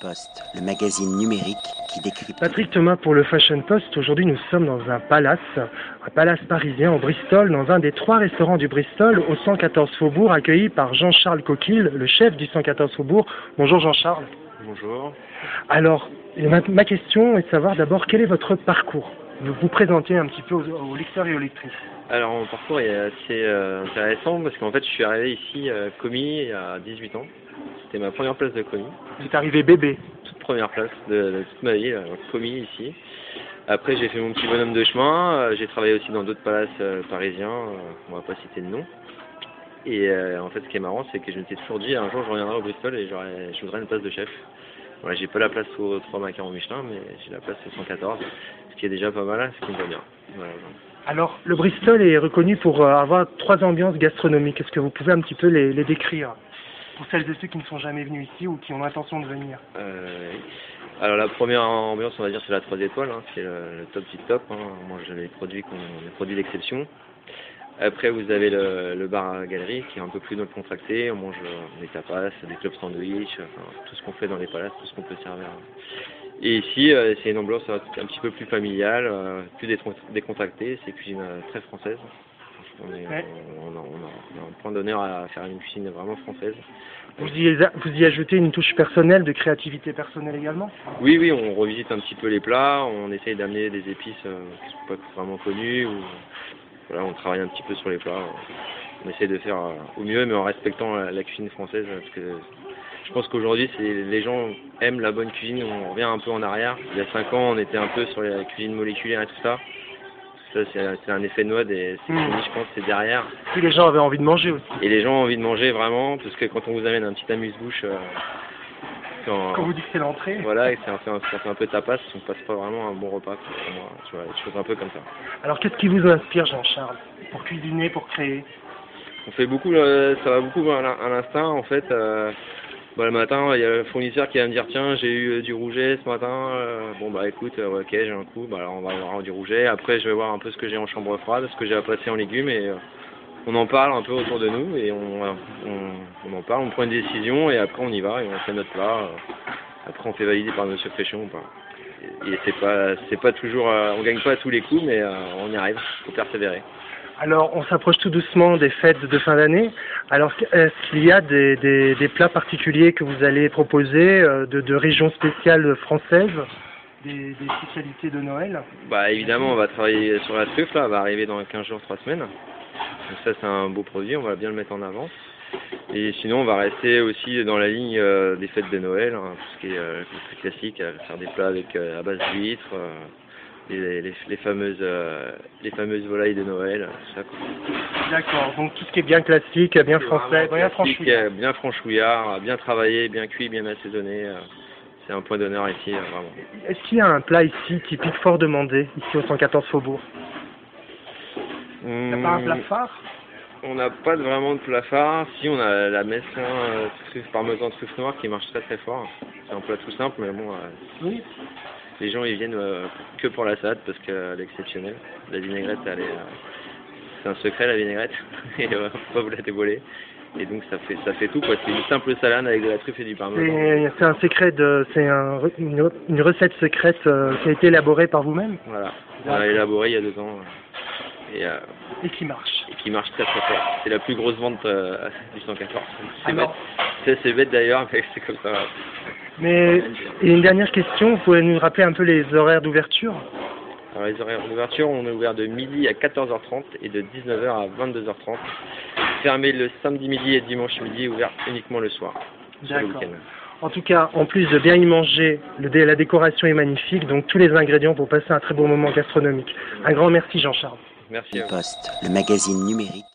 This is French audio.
Post, le magazine numérique qui décrit. Patrick Thomas pour le Fashion Post. Aujourd'hui, nous sommes dans un palace, un palace parisien au Bristol, dans un des trois restaurants du Bristol, au 114 Faubourg, accueilli par Jean-Charles Coquille, le chef du 114 Faubourg. Bonjour Jean-Charles. Bonjour. Alors, ma, ma question est de savoir d'abord quel est votre parcours? Vous vous présentez un petit peu aux, aux lecteurs et aux lectrices. Alors mon parcours est assez euh, intéressant parce qu'en fait je suis arrivé ici euh, commis il y a 18 ans. C'était ma première place de commis, Vous êtes arrivé bébé. toute première place de, de toute ma vie, euh, commis ici. Après j'ai fait mon petit bonhomme de chemin, euh, j'ai travaillé aussi dans d'autres palaces euh, parisiens, on va pas citer de nom. Et euh, en fait ce qui est marrant c'est que je m'étais toujours dit un jour je reviendrai au Bristol et je voudrais une place de chef. Voilà, j'ai pas la place aux 3 macarons Michelin mais j'ai la place au 114, ce qui est déjà pas mal, hein, ce qui me va bien. Voilà. Alors, le Bristol est reconnu pour avoir trois ambiances gastronomiques. Est-ce que vous pouvez un petit peu les, les décrire? Pour celles et ceux qui ne sont jamais venus ici ou qui ont l'intention de venir Euh, alors la première ambiance, on va dire, c'est la 3 étoiles, hein, c'est le, le top du top. Hein. On mange les produits, les produits d'exception. Après, vous avez le, le bar à galerie qui est un peu plus contracté. On mange euh, des tapas, des clubs sandwich, tout ce qu'on fait dans les palaces, tout ce qu'on peut servir. Et ici, euh, c'est une ambiance un, un petit peu plus familiale, plus décontractée. C'est cuisine euh, très française. On, est, Ouais. on, on a, on un point d'honneur à faire une cuisine vraiment française. vous y, vous y ajoutez une touche personnelle, de créativité personnelle également? Oui, oui, on revisite un petit peu les plats, on essaye d'amener des épices euh, qui sont pas vraiment connues, ou voilà, on travaille un petit peu sur les plats. On essaye de faire euh, au mieux, mais en respectant la, la cuisine française, parce que je pense qu'aujourd'hui, les gens aiment la bonne cuisine. On revient un peu en arrière. Il y a cinq ans, on était un peu sur la cuisine moléculaire et tout ça. Ça, c'est un effet de mode et c'est Mm. fini, je pense, c'est derrière. Puis les gens avaient envie de manger aussi. Et les gens ont envie de manger vraiment, parce que quand on vous amène un petit amuse-bouche, euh, quand- Quand vous dites que c'est l'entrée, voilà, et c'est un, peu un- ça fait un peu tapas, on passe pas vraiment un bon repas pour moi, tu vois, des choses un peu comme ça. alors qu'est-ce qui vous inspire, Jean-Charles Pour cuisiner, pour créer? On fait beaucoup, euh, ça va beaucoup à l'instinct en fait. euh, bah, le matin, il y a le fournisseur qui va me dire tiens, j'ai eu euh, du rouget ce matin. euh, bon bah écoute, euh, ok, j'ai un coup, bah alors on va avoir du rouget. Après, je vais voir un peu ce que j'ai en chambre froide, ce que j'ai à passer en légumes et on en parle un peu autour de nous et on, on, en parle, on prend une décision et après on y va et on fait notre plat. après, on fait valider par Monsieur Fréchon ou pas. Et, c'est pas, pas toujours, on gagne pas tous les coups, mais on y arrive. Faut persévérer. Alors, on s'approche tout doucement des fêtes de fin d'année. Alors, est-ce qu'il y a des, plats particuliers que vous allez proposer euh, de, régions spéciales françaises des, spécialités de Noël? Bah évidemment, on va travailler sur la truffe là, elle va arriver dans 15 jours, 3 semaines. Donc ça c'est un beau produit, on va bien le mettre en avant. Et sinon on va rester aussi dans la ligne euh, des fêtes de Noël, hein, tout ce qui est euh, classique, euh, faire des plats avec à base d'huîtres, les, les, les fameuses euh, les fameuses volailles de Noël. D'accord, donc tout ce qui est bien classique, bien français, bien franchouillard. euh, bien franchouillard, bien travaillé, bien cuit, bien assaisonné. euh, c'est un point d'honneur ici, euh, vraiment. Est-ce qu'il y a un plat ici typique fort demandé, ici au 114 Faubourg? Il n'y a pas un plat phare On n'a pas vraiment de plat phare. Si, on a la messin euh, truffe parmesan truffe noire qui marche très très fort. C'est un plat tout simple, mais bon, euh, Oui. Les gens ils viennent euh, que pour la salade parce qu'elle est exceptionnelle. La vinaigrette, elle est, euh, c'est un secret la vinaigrette. Et euh, faut pas vous la dévoiler. Et donc ça fait ça fait tout quoi. C'est une simple salade avec de la truffe et du parmesan. C'est c'est un secret de, c'est un une, une recette secrète euh, qui a été élaborée par vous-même Voilà. On l'a élaboré il y a deux ans. euh, Et, euh, et qui marche. et qui marche très très fort. C'est la plus grosse vente euh, du 114. C'est C'est c'est bête d'ailleurs, mais c'est comme ça. mais et une dernière question, vous pouvez nous rappeler un peu les horaires d'ouverture? Alors les horaires d'ouverture, on est ouvert de midi à 14h30 et de 19h à 22h30. Fermé le samedi midi et dimanche midi, ouvert uniquement le soir, D'accord. En tout cas, en plus de bien y manger, le dé- la décoration est magnifique, donc tous les ingrédients pour passer un très beau moment gastronomique. Un grand merci Jean-Charles. Merci à vous. Post, le magazine numérique